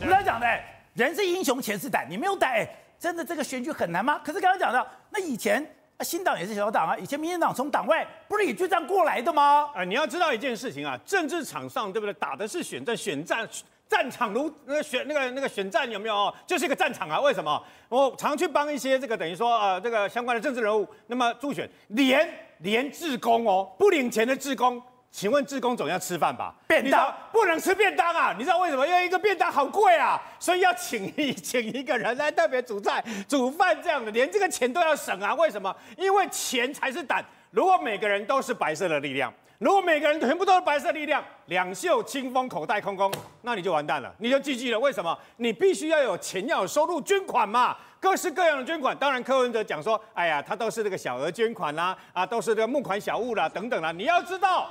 我们刚才讲的，人是英雄，钱是胆，你没有胆，哎真的这个选举很难吗？可是刚刚讲到，那以前新党也是小党啊，以前民进党从党外不是也就这样过来的吗？啊、呃，你要知道一件事情啊，政治场上对不对？打的是选战，选战战场如那个选那个那个选战有没有？就是一个战场啊。为什么？我常去帮一些这个等于说呃这个相关的政治人物，那么助选连连志工哦，不领钱的志工。请问志工总要吃饭吧？便当不能吃便当啊！你知道为什么？因为一个便当好贵啊，所以要请一请一个人来特别煮菜、煮饭这样的，连这个钱都要省啊！为什么？因为钱才是胆。如果每个人都是白色的力量，如果每个人全部都是白色力量，两袖清风、口袋空空，那你就完蛋了，你就 GG 了。为什么？你必须要有钱，要有收入，捐款嘛，各式各样的捐款。当然，柯文哲讲说，哎呀，他都是这个小额捐款啦，啊，都是这个募款小物啦，等等啦。你要知道。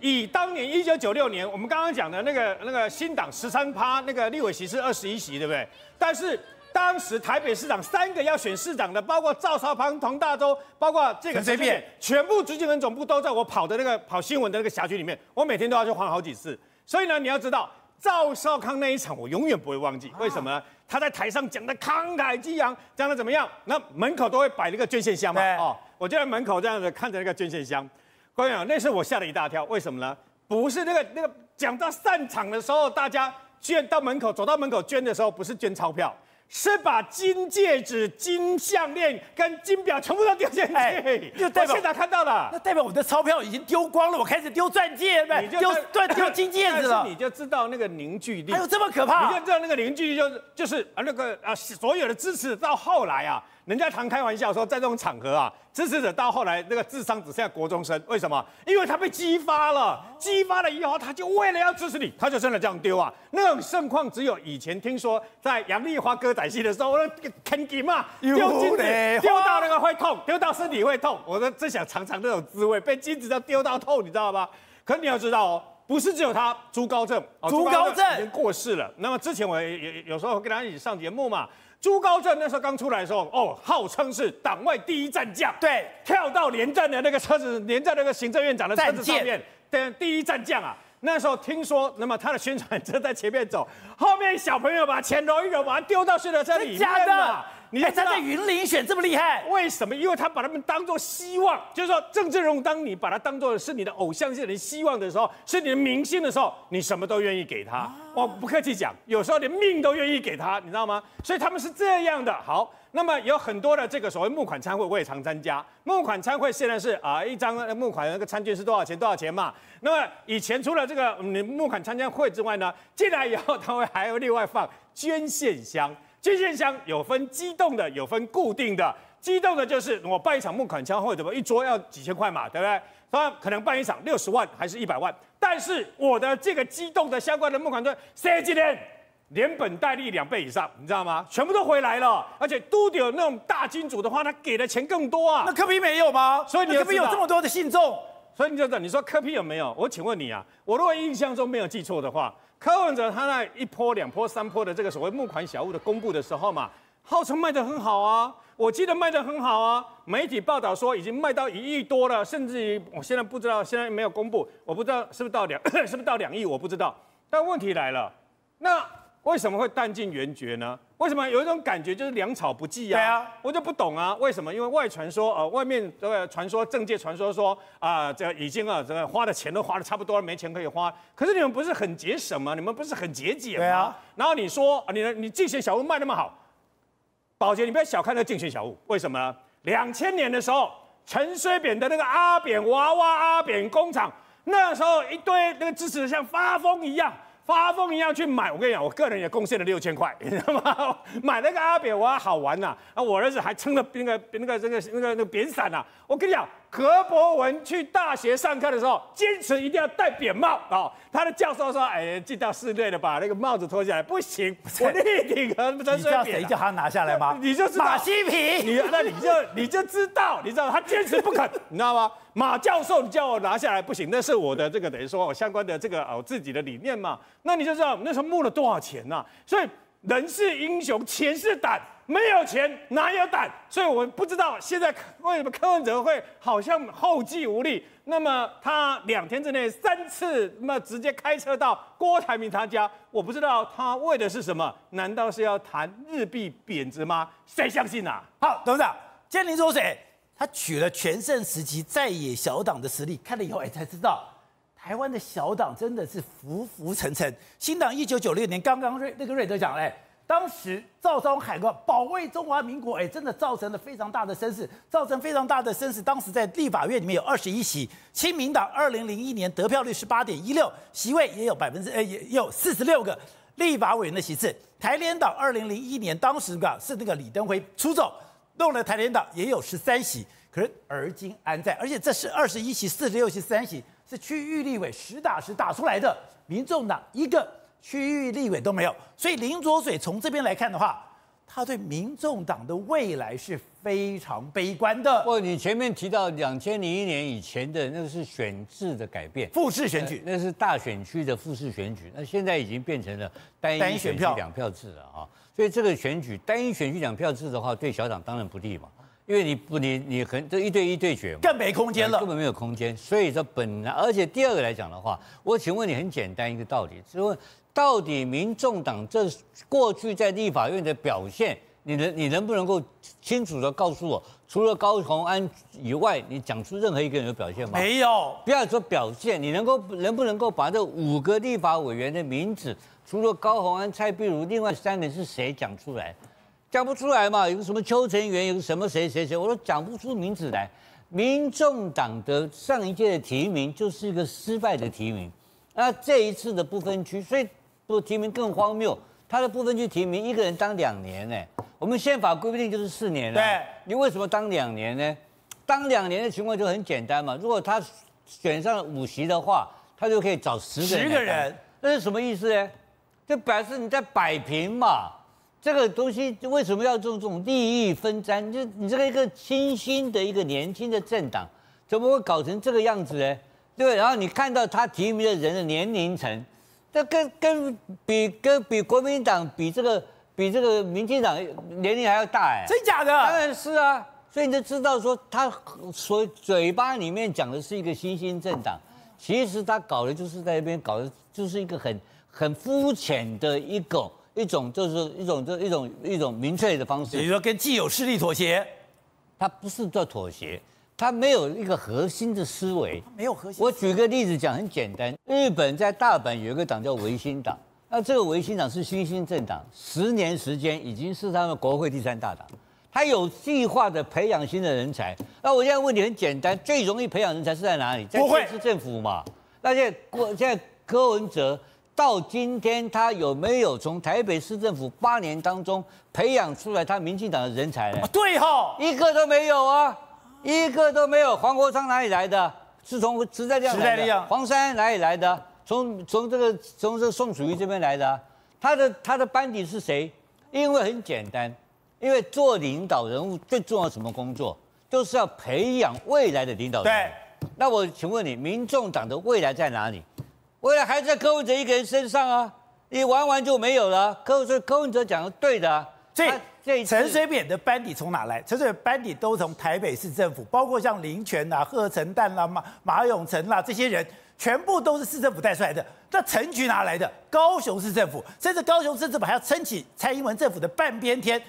以当年一九九六年，我们刚刚讲的那个那个新党十三趴，那个立委席是二十一席，对不对？但是当时台北市长三个要选市长的，包括赵少康、童大洲，包括这个随便，全部执行人总部都在我跑的那个跑新闻的那个辖区里面，我每天都要去晃好几次。所以呢，你要知道赵少康那一场，我永远不会忘记。为什么呢？他在台上讲的慷慨激昂，讲的怎么样？那门口都会摆那个捐献箱嘛，哦，我就在门口这样子看着那个捐献箱。观众，那时候我吓了一大跳，为什么呢？不是那个那个讲到散场的时候，大家捐到门口，走到门口捐的时候，不是捐钞票，是把金戒指、金项链跟金表全部都丢进去。哎，就代表我现场看到了，那代表我的钞票已经丢光了，我开始丢钻戒了，你就丢对丢金戒指了，你就知道那个凝聚力，还有这么可怕？你就知道那个凝聚力就是就是啊那个啊所有的支持到后来啊。人家常开玩笑说，在这种场合啊，支持者到后来那个智商只剩下国中生，为什么？因为他被激发了，激发了以后，他就为了要支持你，他就真的这样丢啊。那种盛况只有以前听说在杨丽花歌仔戏的时候，那个肯金嘛，丢金子丢到那个会痛，丢到身体会痛。我都真想尝尝那种滋味，被金子都丢到痛，你知道吗？可你要知道哦，不是只有他，朱高正，朱高正已经过世了。那么之前我有有时候跟他一起上节目嘛。朱高正那时候刚出来的时候，哦，号称是党外第一战将，对，跳到连战的那个车子，连战那个行政院长的车子上面，对，第一战将啊。那时候听说，那么他的宣传车在前面走，后面小朋友把钱揉一揉，把它丢到宣传车里面。假的？你还站在云林选这么厉害？为什么？因为他把他们当做希望，就是说政治人物，当你把他当做是你的偶像，是你的希望的时候，是你的明星的时候，你什么都愿意给他。我不客气讲，有时候连命都愿意给他，你知道吗？所以他们是这样的。好，那么有很多的这个所谓募款餐会，我也常参加。募款餐会现在是啊，一张募款那个餐券是多少钱？多少钱嘛？那么以前除了这个你募款参加会之外呢，进来以后他会还要另外放捐献箱。捐献箱有分机动的，有分固定的。机动的就是我办一场募款餐会，怎么一桌要几千块嘛，对不对？他可能办一场六十万还是一百万，但是我的这个机动的相关的募款餐，谁今天连本带利两倍以上，你知道吗？全部都回来了，而且都有那种大金主的话，他给的钱更多啊。那科比没有吗？所以你柯 P 有这么多的信众，所以你就等你说柯 P 有没有？我请问你啊，我如果印象中没有记错的话。柯文哲他那一波、两波、三波的这个所谓募款小物的公布的时候嘛，号称卖得很好啊，我记得卖得很好啊。媒体报道说已经卖到一亿多了，甚至于我现在不知道，现在没有公布，我不知道是不是到两，是不是到两亿，我不知道。但问题来了，那。为什么会弹尽援绝呢？为什么有一种感觉就是粮草不济啊？对啊，我就不懂啊。为什么？因为外传说，呃，外面这个传说，政界传说说啊，这已经啊，这个花的钱都花的差不多了，没钱可以花。可是你们不是很节省吗？你们不是很节俭吗？对啊。然后你说，你的你竞选小物卖那么好，宝洁，你不要小看那竞选小物。为什么呢？两千年的时候，陈水扁的那个阿扁娃娃阿扁工厂，那时候一堆那个支持的像发疯一样。发疯一样去买，我跟你讲，我个人也贡献了六千块，你知道吗？买那个阿扁娃好玩呐，啊，我儿子还撑了那个那个那个那个那个扁伞呐，我跟你讲。何博文去大学上课的时候，坚持一定要戴扁帽啊、哦！他的教授说：“哎，进到室内了，把那个帽子脱下来，不行，我立定和陈水扁。”你知道谁叫他拿下来吗？你就知道马西平。你那你就你就知道，你知道他坚持不肯，你知道吗？马教授，你叫我拿下来不行，那是我的这个等于说我相关的这个我自己的理念嘛。那你就知道那时候募了多少钱呐、啊？所以。人是英雄，钱是胆，没有钱哪有胆？所以我们不知道现在为什么柯文哲会好像后继无力。那么他两天之内三次，那么直接开车到郭台铭他家，我不知道他为的是什么？难道是要谈日币贬值吗？谁相信啊？好，董事长，今天林浊水他取了全盛时期在野小党的实力，看了以后哎才知道。台湾的小党真的是浮浮沉沉。新党一九九六年刚刚瑞那个瑞德讲嘞，当时赵少海哥保卫中华民国，哎，真的造成了非常大的声势，造成非常大的声势。当时在立法院里面有二十一席，亲民党二零零一年得票率是八点一六，席位也有百分之呃也有四十六个立法委员的席次。台联党二零零一年当时个是那个李登辉出走，弄了台联党也有十三席，可是而今安在？而且这是二十一席、四十六席、十三席。是区域立委实打实打出来的，民众党一个区域立委都没有，所以林卓水从这边来看的话，他对民众党的未来是非常悲观的。不，你前面提到两千零一年以前的那个是选制的改变，复式选举，那是大选区的复式选举，那现在已经变成了单一选区两票制了啊，所以这个选举单一选区两票制的话，对小党当然不利嘛。因为你不你你很这一对一对决，更没空间了，根本没有空间。所以说本来，而且第二个来讲的话，我请问你很简单一个道理，就是问到底民众党这过去在立法院的表现，你能你能不能够清楚的告诉我，除了高鸿安以外，你讲出任何一个人的表现吗？没有。不要说表现，你能够能不能够把这五个立法委员的名字，除了高鸿安、蔡碧如，另外三个人是谁讲出来？讲不出来嘛？有个什么邱成元，有个什么谁谁谁，我都讲不出名字来。民众党的上一届的提名就是一个失败的提名，那这一次的不分区，所以不提名更荒谬。他的不分区提名一个人当两年呢？我们宪法规定就是四年了。对，你为什么当两年呢？当两年的情况就很简单嘛。如果他选上了五席的话，他就可以找十个人。十个人，那是什么意思呢？就表示你在摆平嘛。这个东西为什么要做这种利益分赃？就你这个一个新兴的一个年轻的政党，怎么会搞成这个样子呢？对，然后你看到他提名的人的年龄层，这跟跟比跟比国民党比这个比这个民进党年龄还要大哎，真假的？当然是啊，所以你就知道说他所嘴巴里面讲的是一个新兴政党，其实他搞的就是在那边搞的就是一个很很肤浅的一个。一种就是一种就一种一种明确的方式，比如说跟既有势力妥协，他不是叫妥协，他没有一个核心的思维，没有核心。我举个例子讲，很简单，日本在大阪有一个党叫维新党，那这个维新党是新兴政党，十年时间已经是他们国会第三大党，他有计划的培养新的人才。那我现在问你很简单，最容易培养人才是在哪里？在市政府嘛。那现在国现在柯文哲。到今天，他有没有从台北市政府八年当中培养出来他民进党的人才呢？对哈，一个都没有啊，一个都没有。黄国昌哪里来的？是从时代力量来的。黄山哪里来的？从从这个从这个宋楚瑜这边来的。他的他的班底是谁？因为很简单，因为做领导人物最重要什么工作？就是要培养未来的领导人。对。那我请问你，民众党的未来在哪里？未来还在柯文哲一个人身上啊，你玩完就没有了。柯文哲柯文哲讲的对的、啊，所以这陈水扁的班底从哪来？陈水扁班底都从台北市政府，包括像林权呐、贺陈旦啦、马马永成啦这些人，全部都是市政府带出来的。那陈局哪来的？高雄市政府，甚至高雄市政府还要撑起蔡英文政府的半边天。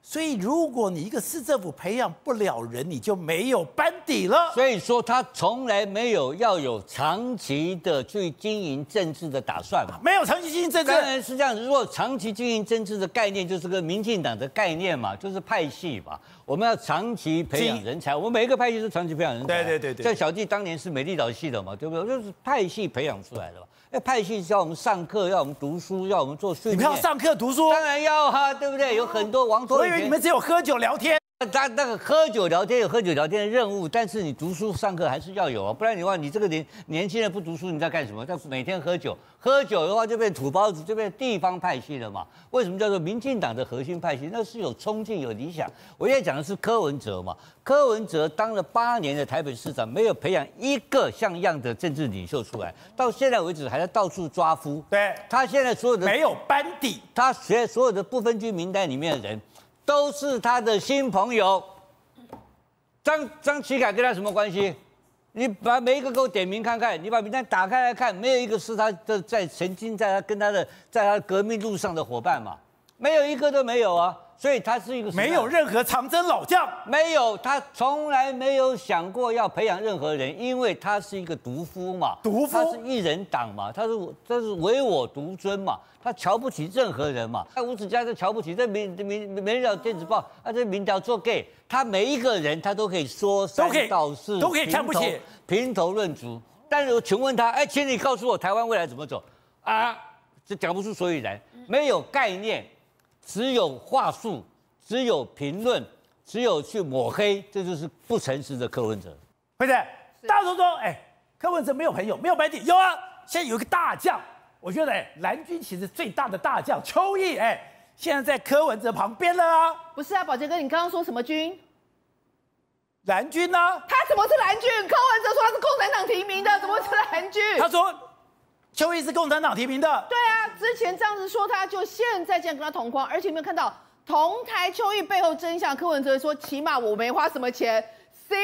所以，如果你一个市政府培养不了人，你就没有班底了。所以说，他从来没有要有长期的去经营政治的打算嘛？没有长期经营政治，当然是这样子。如果长期经营政治的概念就是个民进党的概念嘛，就是派系嘛。我们要长期培养人才，我们每一个派系都长期培养人才。对对对对。像小弟当年是美丽岛系的嘛，对不对？就是派系培养出来的嘛。那，派系教我们上课，要我们读书，要我们做训练。你们要上课读书？当然要哈、啊，对不对？有很多王托。我以为你们只有喝酒聊天。他那个喝酒聊天有喝酒聊天的任务，但是你读书上课还是要有啊，不然的话，你这个年年轻人不读书，你在干什么？在每天喝酒，喝酒的话就变土包子，就变地方派系了嘛。为什么叫做民进党的核心派系？那是有冲劲、有理想。我现在讲的是柯文哲嘛，柯文哲当了八年的台北市长，没有培养一个像样的政治领袖出来，到现在为止还在到处抓夫。对，他现在所有的没有班底，他现在所有的不分区名单里面的人。都是他的新朋友，张张启凯跟他什么关系？你把每一个给我点名看看，你把名单打开来看，没有一个是他的在曾经在他跟他的在他革命路上的伙伴嘛？没有一个都没有啊！所以他是一个没有任何长征老将，没有，他从来没有想过要培养任何人，因为他是一个独夫嘛，独夫，他是一人党嘛，他是他是唯我独尊嘛。他瞧不起任何人嘛？他吴子嘉就瞧不起这民民《民调电子报》啊，这民调做 gay，他每一个人他都可以说三道四，都可以看不起，评头论足。但是我请问他，哎，请你告诉我台湾未来怎么走啊？这讲不出所以然，没有概念，只有话术，只有评论，只有去抹黑，这就是不诚实的柯文哲。辉仔，大家都说，哎，柯文哲没有朋友，没有班底，有啊，现在有一个大将。我觉得哎，蓝军其实最大的大将邱毅哎，现在在柯文哲旁边了啊。不是啊，宝杰哥，你刚刚说什么军？蓝军呢、啊？他怎么是蓝军？柯文哲说他是共产党提名的，怎么会是蓝军？他说邱毅是共产党提名的。对啊，之前这样子说他，就现在竟然跟他同框，而且有没有看到同台邱毅背后真相？柯文哲说，起码我没花什么钱。C，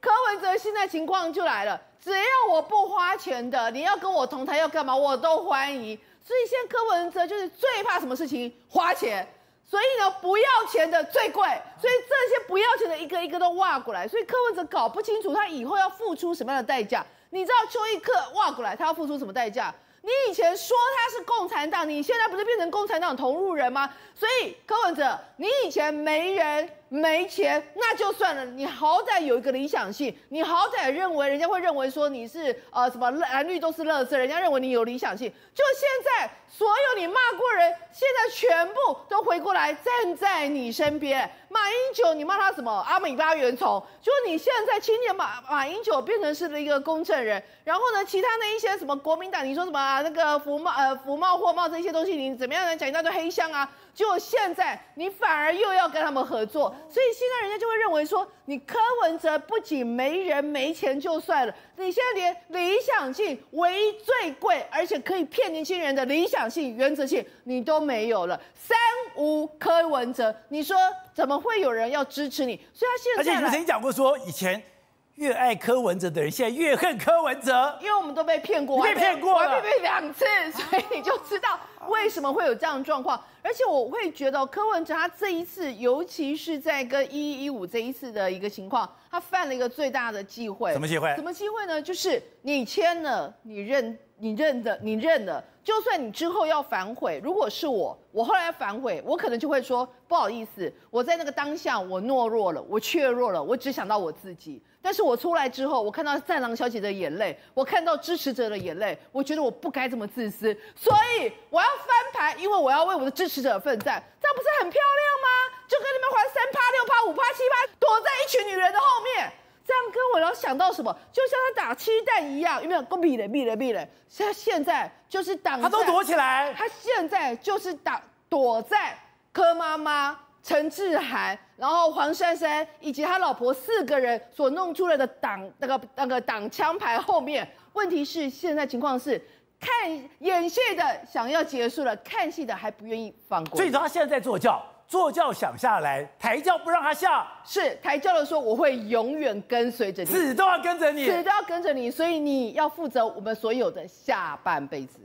柯文哲现在情况就来了。只要我不花钱的，你要跟我同台要干嘛，我都欢迎。所以现在柯文哲就是最怕什么事情？花钱。所以呢，不要钱的最贵。所以这些不要钱的一个一个都挖过来。所以柯文哲搞不清楚他以后要付出什么样的代价。你知道邱毅克挖过来，他要付出什么代价？你以前说他是共产党，你现在不是变成共产党同路人吗？所以柯文哲，你以前没人。没钱那就算了，你好歹有一个理想性，你好歹认为人家会认为说你是呃什么蓝绿都是垃圾，人家认为你有理想性。就现在所有你骂过人，现在全部都回过来站在你身边。马英九你骂他什么阿米巴原虫？就你现在青年马马英九变成是了一个公正人，然后呢，其他的一些什么国民党，你说什么、啊、那个福贸呃福贸货贸这些东西，你怎么样来讲一大堆黑箱啊？就现在，你反而又要跟他们合作，所以现在人家就会认为说，你柯文哲不仅没人没钱就算了，你现在连理想性唯一最贵，而且可以骗年轻人的理想性、原则性你都没有了。三无柯文哲，你说怎么会有人要支持你？所以他现在，而且你曾经讲过说以前。越爱柯文哲的人，现在越恨柯文哲，因为我们都被骗过，被骗过了，被骗两次，所以你就知道为什么会有这样的状况。而且我会觉得柯文哲他这一次，尤其是在跟一一一五这一次的一个情况，他犯了一个最大的忌讳。什么忌讳？什么忌讳呢？就是你签了，你认，你认的，你认了，就算你之后要反悔，如果是我，我后来反悔，我可能就会说不好意思，我在那个当下我懦弱了，我怯弱了，我只想到我自己。但是我出来之后，我看到战狼小姐的眼泪，我看到支持者的眼泪，我觉得我不该这么自私，所以我要翻牌，因为我要为我的支持者奋战，这样不是很漂亮吗？就跟你们玩三趴六趴五趴七趴，躲在一群女人的后面，这样跟我要想到什么？就像他打七蛋一样，有没有？够比嘞，比嘞，比嘞！他现在就是挡，他都躲起来，他现在就是挡躲在柯妈妈。陈志涵，然后黄珊珊以及他老婆四个人所弄出来的挡那个那个挡枪牌后面，问题是现在情况是看演戏的想要结束了，看戏的还不愿意放过。所以说他现在在坐轿，坐轿想下来，抬轿不让他下。是抬轿的说我会永远跟随着你，死都要跟着你，死都要跟着你，所以你要负责我们所有的下半辈子。